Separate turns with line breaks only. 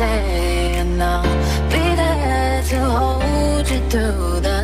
say, and I'll be there to hold you through the